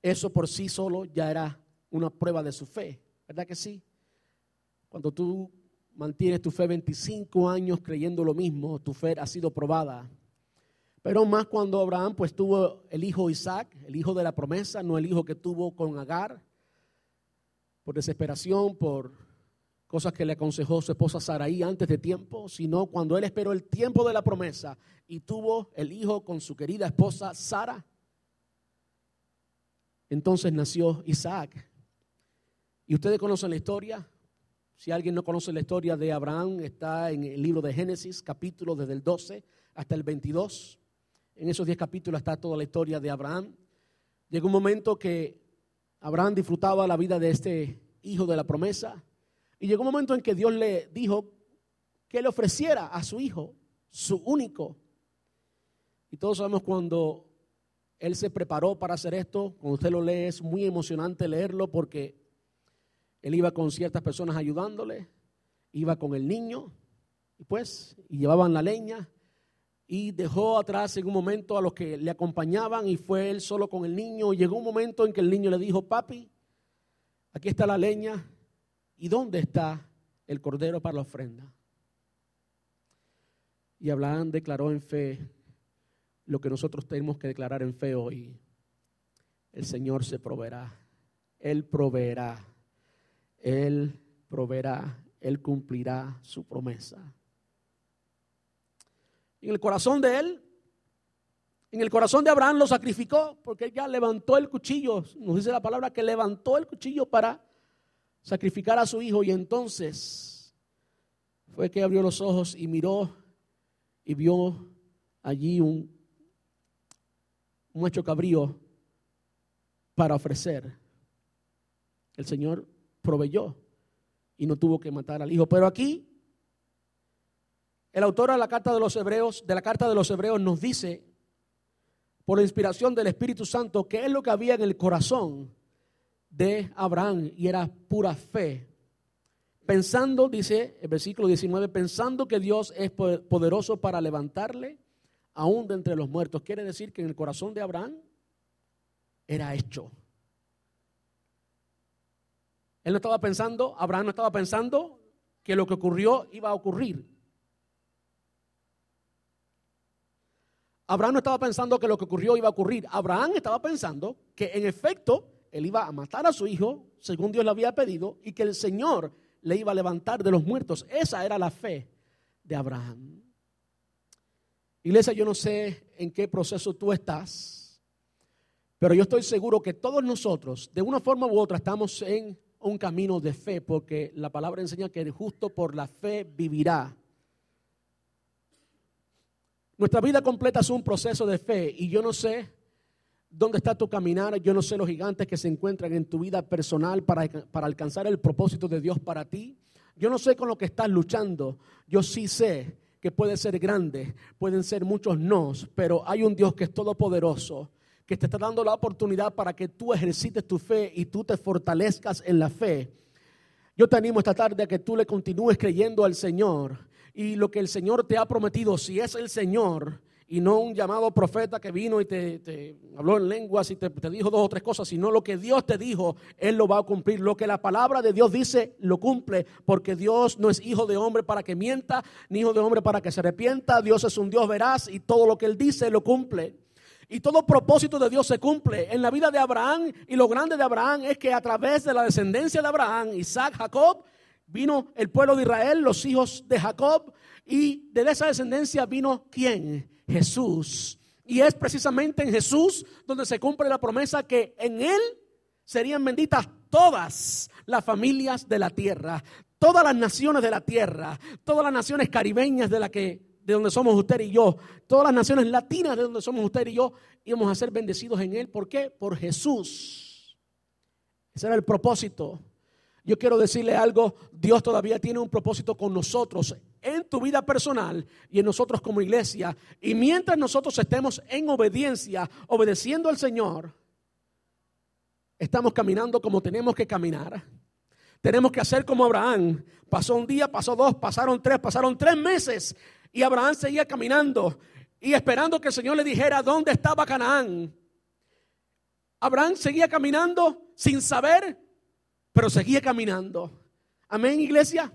Eso por sí solo ya era una prueba de su fe, ¿verdad que sí? Cuando tú mantienes tu fe 25 años creyendo lo mismo, tu fe ha sido probada. Pero más cuando Abraham pues tuvo el hijo Isaac, el hijo de la promesa, no el hijo que tuvo con Agar, por desesperación, por cosas que le aconsejó su esposa Saraí antes de tiempo, sino cuando él esperó el tiempo de la promesa y tuvo el hijo con su querida esposa Sara. Entonces nació Isaac. Y ustedes conocen la historia, si alguien no conoce la historia de Abraham, está en el libro de Génesis, capítulo desde el 12 hasta el 22. En esos 10 capítulos está toda la historia de Abraham. Llegó un momento que Abraham disfrutaba la vida de este hijo de la promesa. Y llegó un momento en que Dios le dijo que le ofreciera a su hijo, su único. Y todos sabemos cuando él se preparó para hacer esto, cuando usted lo lee es muy emocionante leerlo porque él iba con ciertas personas ayudándole, iba con el niño, y pues, y llevaban la leña, y dejó atrás en un momento a los que le acompañaban y fue él solo con el niño. Llegó un momento en que el niño le dijo, papi, aquí está la leña, ¿y dónde está el cordero para la ofrenda? Y Abraham declaró en fe lo que nosotros tenemos que declarar en fe hoy. El Señor se proveerá, Él proveerá él proveerá, Él cumplirá su promesa. En el corazón de Él, en el corazón de Abraham lo sacrificó porque él ya levantó el cuchillo. Nos dice la palabra que levantó el cuchillo para sacrificar a su hijo y entonces fue que abrió los ojos y miró y vio allí un, un macho cabrío para ofrecer. El Señor proveyó y no tuvo que matar al hijo. Pero aquí el autor de la carta de los hebreos, de la carta de los hebreos nos dice por la inspiración del Espíritu Santo que es lo que había en el corazón de Abraham y era pura fe. Pensando, dice el versículo 19, pensando que Dios es poderoso para levantarle aún de entre los muertos. Quiere decir que en el corazón de Abraham era hecho. Él no estaba pensando, Abraham no estaba pensando que lo que ocurrió iba a ocurrir. Abraham no estaba pensando que lo que ocurrió iba a ocurrir. Abraham estaba pensando que en efecto él iba a matar a su hijo, según Dios le había pedido, y que el Señor le iba a levantar de los muertos. Esa era la fe de Abraham. Iglesia, yo no sé en qué proceso tú estás, pero yo estoy seguro que todos nosotros, de una forma u otra, estamos en un camino de fe, porque la palabra enseña que el justo por la fe vivirá. Nuestra vida completa es un proceso de fe y yo no sé dónde está tu caminar, yo no sé los gigantes que se encuentran en tu vida personal para, para alcanzar el propósito de Dios para ti. Yo no sé con lo que estás luchando, yo sí sé que puede ser grande, pueden ser muchos nos, pero hay un Dios que es todopoderoso, que te está dando la oportunidad para que tú ejercites tu fe y tú te fortalezcas en la fe. Yo te animo esta tarde a que tú le continúes creyendo al Señor y lo que el Señor te ha prometido, si es el Señor y no un llamado profeta que vino y te, habló en lenguas y te, te, dijo dos o tres cosas, sino lo que Dios te dijo, Él lo va a cumplir. Lo que la palabra de Dios dice, lo cumple, porque Dios no es hijo de hombre para que mienta, ni hijo de hombre para que se arrepienta. Dios es un Dios veraz y todo lo que Él dice, lo cumple. Y todo propósito de Dios se cumple. En la vida de Abraham y lo grande de Abraham es que a través de la descendencia de Abraham, Isaac, Jacob, vino el pueblo de Israel, los hijos de Jacob, y de esa descendencia vino quién? Jesús. Y es precisamente en Jesús donde se cumple la promesa que en Él serían benditas todas las familias de la tierra, todas las naciones de la tierra, todas las naciones caribeñas de la que de donde somos usted y yo, todas las naciones latinas de donde somos usted y yo, íbamos a ser bendecidos en Él. ¿Por qué? Por Jesús. Ese era el propósito. Yo quiero decirle algo, Dios todavía tiene un propósito con nosotros en tu vida personal y en nosotros como iglesia. Y mientras nosotros estemos en obediencia, obedeciendo al Señor, estamos caminando como tenemos que caminar. Tenemos que hacer como Abraham. Pasó un día, pasó dos, pasaron tres, pasaron tres meses y Abraham seguía caminando y esperando que el Señor le dijera dónde estaba Canaán. Abraham seguía caminando sin saber pero seguía caminando. Amén, iglesia.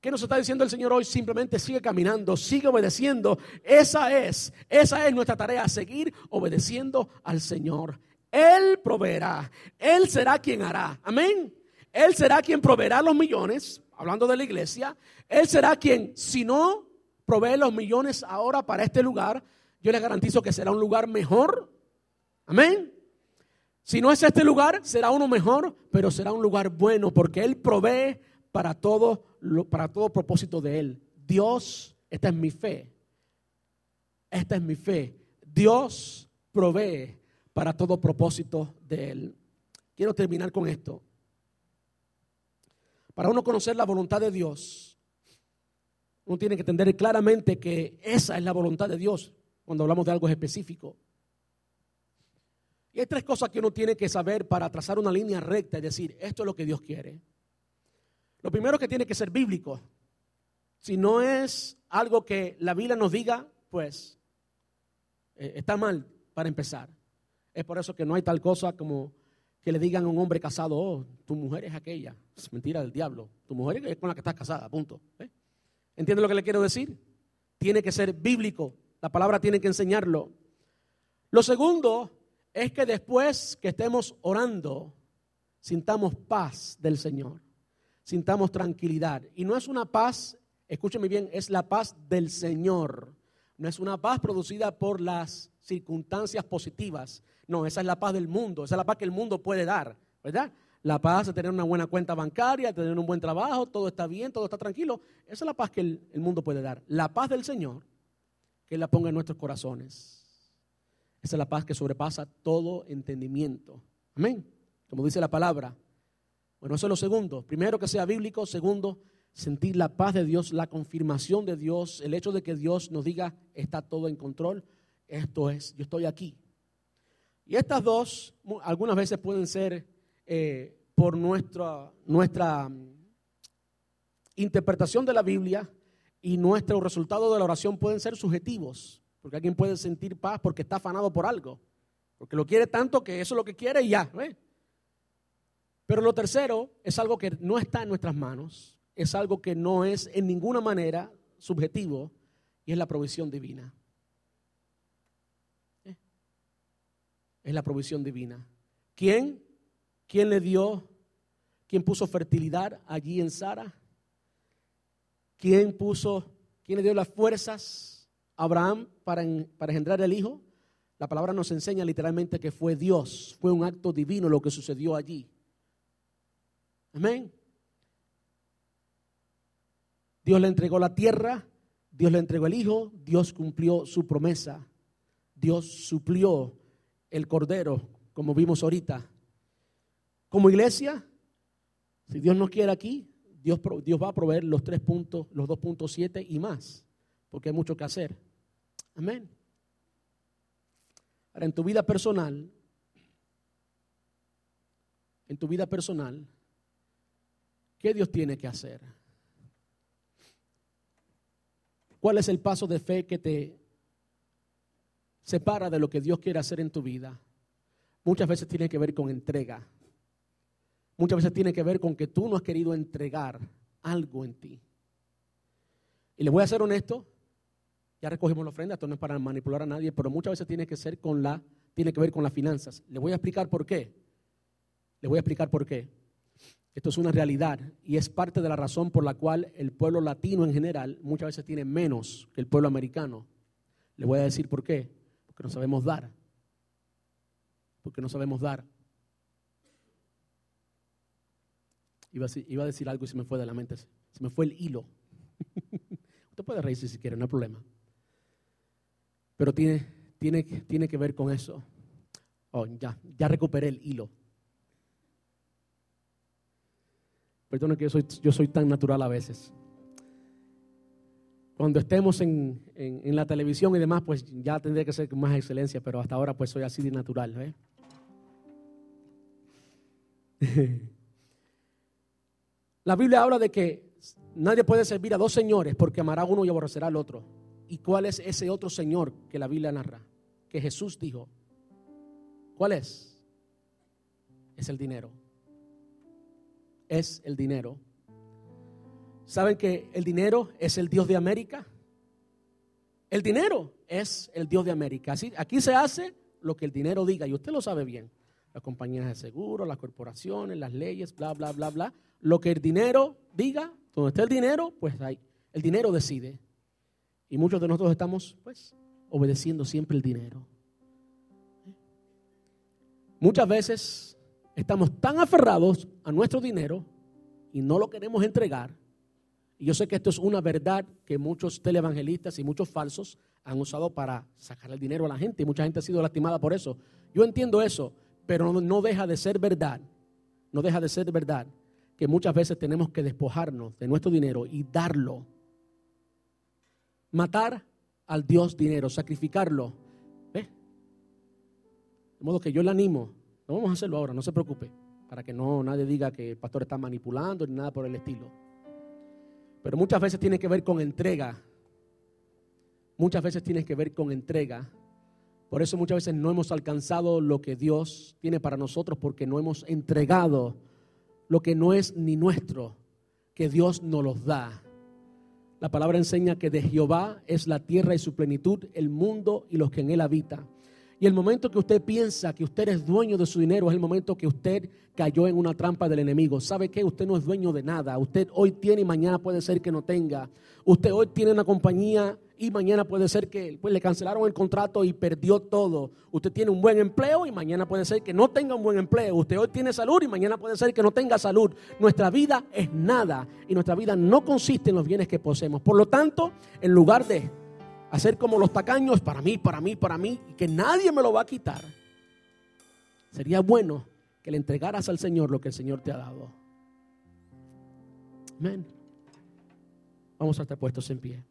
¿Qué nos está diciendo el Señor hoy? Simplemente sigue caminando, sigue obedeciendo. Esa es, esa es nuestra tarea, seguir obedeciendo al Señor. Él proveerá, Él será quien hará. Amén. Él será quien proveerá los millones, hablando de la iglesia. Él será quien, si no provee los millones ahora para este lugar, yo le garantizo que será un lugar mejor. Amén. Si no es este lugar, será uno mejor, pero será un lugar bueno porque Él provee para todo, para todo propósito de Él. Dios, esta es mi fe. Esta es mi fe. Dios provee para todo propósito de Él. Quiero terminar con esto. Para uno conocer la voluntad de Dios, uno tiene que entender claramente que esa es la voluntad de Dios cuando hablamos de algo específico. Hay tres cosas que uno tiene que saber para trazar una línea recta y decir, esto es lo que Dios quiere. Lo primero que tiene que ser bíblico. Si no es algo que la Biblia nos diga, pues eh, está mal para empezar. Es por eso que no hay tal cosa como que le digan a un hombre casado, oh, tu mujer es aquella. Es mentira del diablo. Tu mujer es con la que estás casada, punto. ¿Eh? ¿Entiendes lo que le quiero decir? Tiene que ser bíblico. La palabra tiene que enseñarlo. Lo segundo es que después que estemos orando, sintamos paz del Señor, sintamos tranquilidad. Y no es una paz, escúcheme bien, es la paz del Señor. No es una paz producida por las circunstancias positivas. No, esa es la paz del mundo, esa es la paz que el mundo puede dar, ¿verdad? La paz de tener una buena cuenta bancaria, tener un buen trabajo, todo está bien, todo está tranquilo. Esa es la paz que el, el mundo puede dar. La paz del Señor, que la ponga en nuestros corazones. Esa es la paz que sobrepasa todo entendimiento. Amén. Como dice la palabra. Bueno, eso es lo segundo. Primero que sea bíblico. Segundo, sentir la paz de Dios, la confirmación de Dios, el hecho de que Dios nos diga, está todo en control. Esto es, yo estoy aquí. Y estas dos algunas veces pueden ser eh, por nuestra, nuestra mm, interpretación de la Biblia y nuestro resultado de la oración pueden ser subjetivos. Porque alguien puede sentir paz porque está afanado por algo. Porque lo quiere tanto que eso es lo que quiere y ya. Pero lo tercero es algo que no está en nuestras manos. Es algo que no es en ninguna manera subjetivo y es la provisión divina. ¿Eh? Es la provisión divina. ¿Quién? ¿Quién le dio? ¿Quién puso fertilidad allí en Sara? ¿Quién puso, quién le dio las fuerzas Abraham para, para engendrar el hijo? La palabra nos enseña literalmente que fue Dios, fue un acto divino lo que sucedió allí. Amén. Dios le entregó la tierra, Dios le entregó el hijo, Dios cumplió su promesa, Dios suplió el cordero, como vimos ahorita. Como iglesia, si Dios nos quiere aquí, Dios, Dios va a proveer los tres puntos, los 2.7 y más, porque hay mucho que hacer. Amén. Ahora, en tu vida personal, en tu vida personal, ¿qué Dios tiene que hacer? ¿Cuál es el paso de fe que te separa de lo que Dios quiere hacer en tu vida? Muchas veces tiene que ver con entrega. Muchas veces tiene que ver con que tú no has querido entregar algo en ti. Y le voy a ser honesto, ya recogimos la ofrenda, esto no es para manipular a nadie, pero muchas veces tiene que ser con la, tiene que ver con las finanzas. Le voy a explicar por qué. Le voy a explicar por qué. Esto es una realidad y es parte de la razón por la cual el pueblo latino en general muchas veces tiene menos que el pueblo americano. Le voy a decir por qué. Porque no sabemos dar. Porque no sabemos dar. Iba a, decir, algo y se me fue de la mente. Se me fue el hilo. Usted puede reírse si quiere, no hay problema. Pero tiene, tiene, tiene que ver con eso. Oh, ya, ya recuperé el hilo. Perdón que yo soy, yo soy tan natural a veces. Cuando estemos en, en, la televisión y demás, pues ya tendría que ser con más excelencia, pero hasta ahora pues soy así de natural. La Biblia habla de que nadie puede servir a dos señores porque amará a uno y aborrecerá al otro. ¿Y cuál es ese otro señor que la Biblia narra? Que Jesús dijo. ¿Cuál es? Es el dinero. Es el dinero. ¿Saben que el dinero es el Dios de América? El dinero es el Dios de América. Así, aquí se hace lo que el dinero diga y usted lo sabe bien. Las compañías de seguro, las corporaciones, las leyes, bla, bla, bla, bla lo que el dinero diga, donde esté el dinero, pues ahí, el dinero decide. Y muchos de nosotros estamos, pues, obedeciendo siempre el dinero. Muchas veces estamos tan aferrados a nuestro dinero y no lo queremos entregar. Y yo sé que esto es una verdad que muchos televangelistas y muchos falsos han usado para sacar el dinero a la gente y mucha gente ha sido lastimada por eso. Yo entiendo eso, pero no deja de ser verdad. No deja de ser verdad que muchas veces tenemos que despojarnos de nuestro dinero y darlo. Matar al Dios dinero, sacrificarlo. ¿Ve? De modo que yo le animo, no vamos a hacerlo ahora, no se preocupe, para que no nadie diga que el pastor está manipulando ni nada por el estilo. Pero muchas veces tiene que ver con entrega. Muchas veces tiene que ver con entrega. Por eso muchas veces no hemos alcanzado lo que Dios tiene para nosotros porque no hemos entregado lo que no es ni nuestro, que Dios nos los da. La palabra enseña que de Jehová es la tierra y su plenitud, el mundo y los que en él habitan. Y el momento que usted piensa que usted es dueño de su dinero es el momento que usted cayó en una trampa del enemigo. ¿Sabe qué? Usted no es dueño de nada. Usted hoy tiene y mañana puede ser que no tenga. Usted hoy tiene una compañía y mañana puede ser que pues, le cancelaron el contrato y perdió todo. Usted tiene un buen empleo y mañana puede ser que no tenga un buen empleo. Usted hoy tiene salud y mañana puede ser que no tenga salud. Nuestra vida es nada y nuestra vida no consiste en los bienes que poseemos. Por lo tanto, en lugar de hacer como los tacaños, para mí, para mí, para mí, y que nadie me lo va a quitar, sería bueno que le entregaras al Señor lo que el Señor te ha dado. Amén. Vamos a estar puestos en pie.